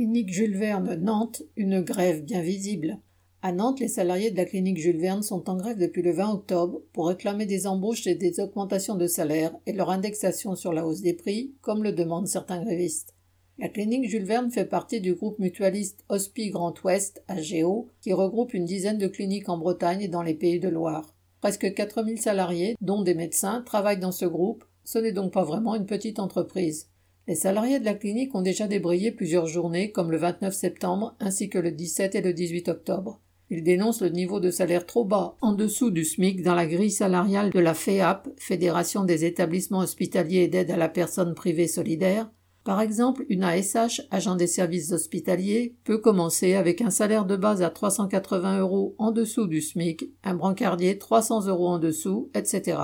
Clinique Jules Verne, Nantes, une grève bien visible. À Nantes, les salariés de la clinique Jules Verne sont en grève depuis le 20 octobre pour réclamer des embauches et des augmentations de salaire et leur indexation sur la hausse des prix, comme le demandent certains grévistes. La clinique Jules Verne fait partie du groupe mutualiste Hospi Grand Ouest, AGO, qui regroupe une dizaine de cliniques en Bretagne et dans les pays de Loire. Presque 4000 salariés, dont des médecins, travaillent dans ce groupe, ce n'est donc pas vraiment une petite entreprise. Les salariés de la clinique ont déjà débrayé plusieurs journées, comme le 29 septembre, ainsi que le 17 et le 18 octobre. Ils dénoncent le niveau de salaire trop bas, en dessous du SMIC, dans la grille salariale de la FEAP, Fédération des établissements hospitaliers et d'aide à la personne privée solidaire. Par exemple, une ASH, agent des services hospitaliers, peut commencer avec un salaire de base à 380 euros en dessous du SMIC, un brancardier 300 euros en dessous, etc.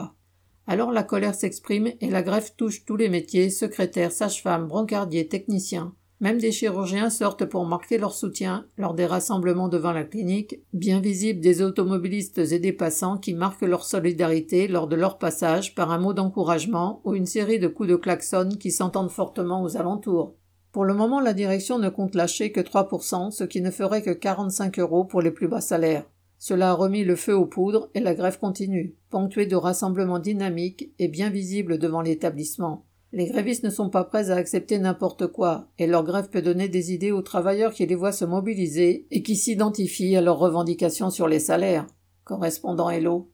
Alors la colère s'exprime et la grève touche tous les métiers, secrétaires, sages-femmes, brancardiers, techniciens. Même des chirurgiens sortent pour marquer leur soutien lors des rassemblements devant la clinique, bien visibles des automobilistes et des passants qui marquent leur solidarité lors de leur passage par un mot d'encouragement ou une série de coups de klaxon qui s'entendent fortement aux alentours. Pour le moment, la direction ne compte lâcher que 3%, ce qui ne ferait que 45 euros pour les plus bas salaires. Cela a remis le feu aux poudres et la grève continue, ponctuée de rassemblements dynamiques et bien visibles devant l'établissement. Les grévistes ne sont pas prêts à accepter n'importe quoi, et leur grève peut donner des idées aux travailleurs qui les voient se mobiliser et qui s'identifient à leurs revendications sur les salaires. Correspondant Hello.